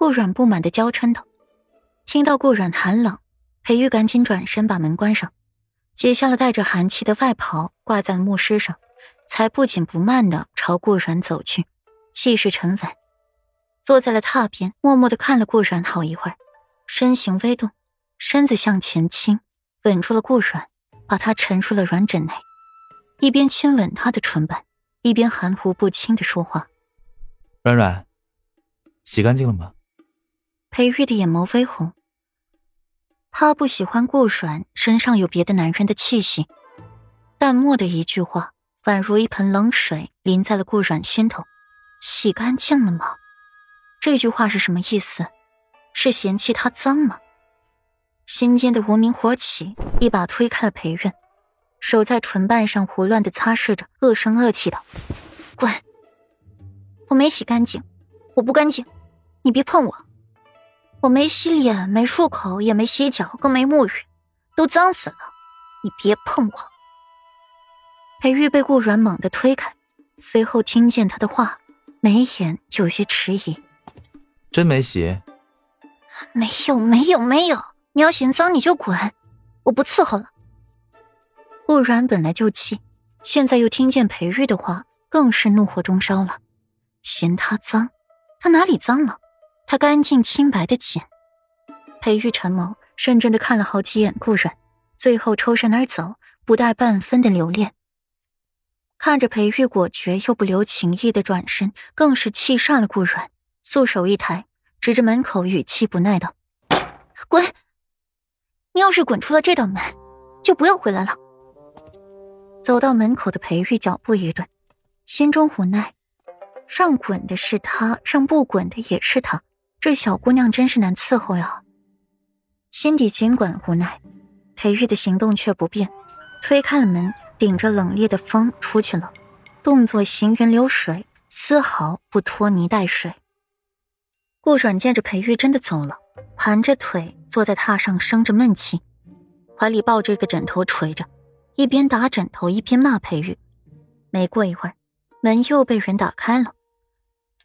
顾阮不满的娇嗔道。听到顾阮寒冷，裴玉赶紧转身把门关上，解下了带着寒气的外袍，挂在了木尸上，才不紧不慢的朝顾阮走去，气势沉稳，坐在了榻边，默默的看了顾阮好一会儿，身形微动，身子向前倾，吻住了顾阮，把他沉入了软枕内，一边亲吻他的唇瓣，一边含糊不清的说话：“软软，洗干净了吗？”裴玉的眼眸绯红。他不喜欢顾阮身上有别的男人的气息，淡漠的一句话，宛如一盆冷水淋在了顾阮心头。洗干净了吗？这句话是什么意思？是嫌弃他脏吗？心间的无名火起，一把推开了裴润，手在唇瓣上胡乱的擦拭着，恶声恶气道：“滚！我没洗干净，我不干净，你别碰我。”我没洗脸，没漱口，也没洗脚，更没沐浴，都脏死了！你别碰我！裴玉被顾阮猛地推开，随后听见他的话，眉眼有些迟疑：“真没洗？没有，没有，没有！你要嫌脏你就滚，我不伺候了。”顾阮本来就气，现在又听见裴玉的话，更是怒火中烧了。嫌他脏？他哪里脏了？他干净清白的紧，裴玉沉眸，认真的看了好几眼顾阮，最后抽身而走，不带半分的留恋。看着裴玉果决又不留情意的转身，更是气煞了顾阮，素手一抬，指着门口，语气不耐道：“滚！你要是滚出了这道门，就不要回来了。”走到门口的裴玉脚步一顿，心中无奈，让滚的是他，让不滚的也是他。这小姑娘真是难伺候呀！心底尽管无奈，裴玉的行动却不变，推开了门，顶着冷冽的风出去了，动作行云流水，丝毫不拖泥带水。顾阮见着裴玉真的走了，盘着腿坐在榻上生着闷气，怀里抱着一个枕头捶着，一边打枕头一边骂裴玉。没过一会儿，门又被人打开了，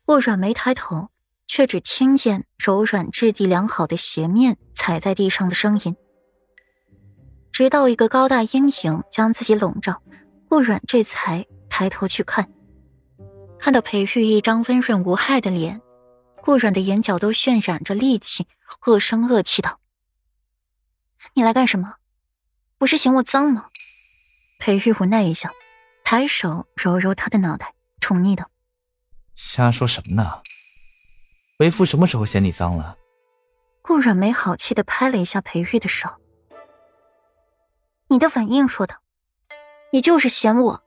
顾阮没抬头。却只听见柔软、质地良好的鞋面踩在地上的声音。直到一个高大阴影将自己笼罩，顾软这才抬头去看，看到裴玉一张温润无害的脸，顾软的眼角都渲染着戾气，恶声恶气道：“你来干什么？不是嫌我脏吗？”裴玉无奈一笑，抬手揉揉他的脑袋，宠溺道：“瞎说什么呢？”为夫什么时候嫌你脏了？顾阮没好气的拍了一下裴玉的手。你的反应说的，你就是嫌我。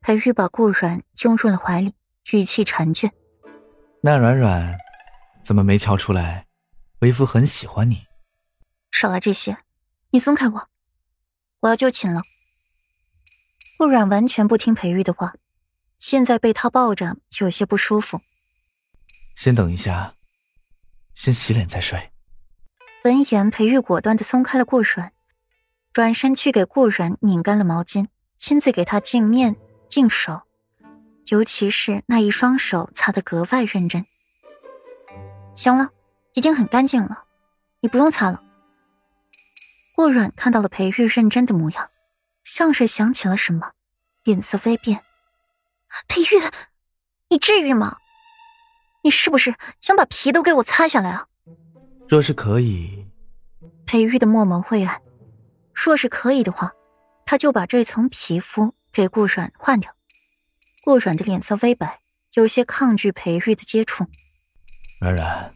裴玉把顾阮拥入了怀里，语气缠倦。那软软，怎么没瞧出来？为夫很喜欢你。少来这些，你松开我，我要就寝了。顾阮完全不听裴玉的话，现在被他抱着，有些不舒服。先等一下，先洗脸再睡。闻言，裴玉果断的松开了顾阮，转身去给顾阮拧干了毛巾，亲自给他净面净手，尤其是那一双手擦得格外认真。行了，已经很干净了，你不用擦了。顾阮看到了裴玉认真的模样，像是想起了什么，脸色微变。裴玉，你至于吗？你是不是想把皮都给我擦下来啊？若是可以，裴玉的墨眸晦暗。若是可以的话，他就把这层皮肤给顾阮换掉。顾阮的脸色微白，有些抗拒裴玉的接触。软软，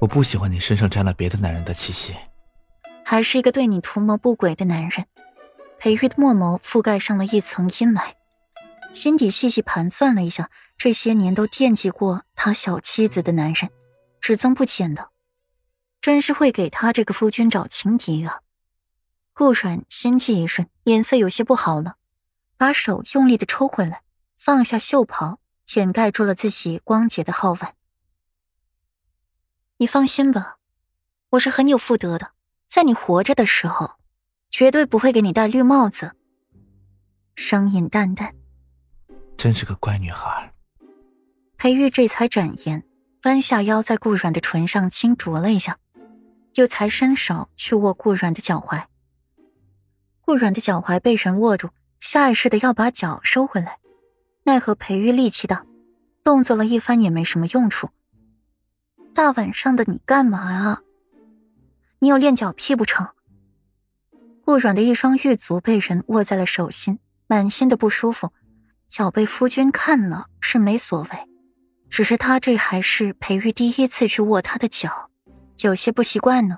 我不喜欢你身上沾了别的男人的气息。还是一个对你图谋不轨的男人。裴玉的墨眸覆盖上了一层阴霾。心底细细盘算了一下，这些年都惦记过他小妻子的男人，只增不减的，真是会给他这个夫君找情敌啊！顾阮心悸一瞬，脸色有些不好了，把手用力的抽回来，放下袖袍，掩盖住了自己光洁的皓腕。你放心吧，我是很有妇德的，在你活着的时候，绝对不会给你戴绿帽子。声音淡淡。真是个乖女孩。裴玉这才展颜，弯下腰在顾软的唇上轻啄了一下，又才伸手去握顾软的脚踝。顾软的脚踝被人握住，下意识的要把脚收回来，奈何裴玉力气大，动作了一番也没什么用处。大晚上的你干嘛啊？你有练脚癖不成？顾软的一双玉足被人握在了手心，满心的不舒服。脚被夫君看了是没所谓，只是他这还是裴玉第一次去握他的脚，有些不习惯呢。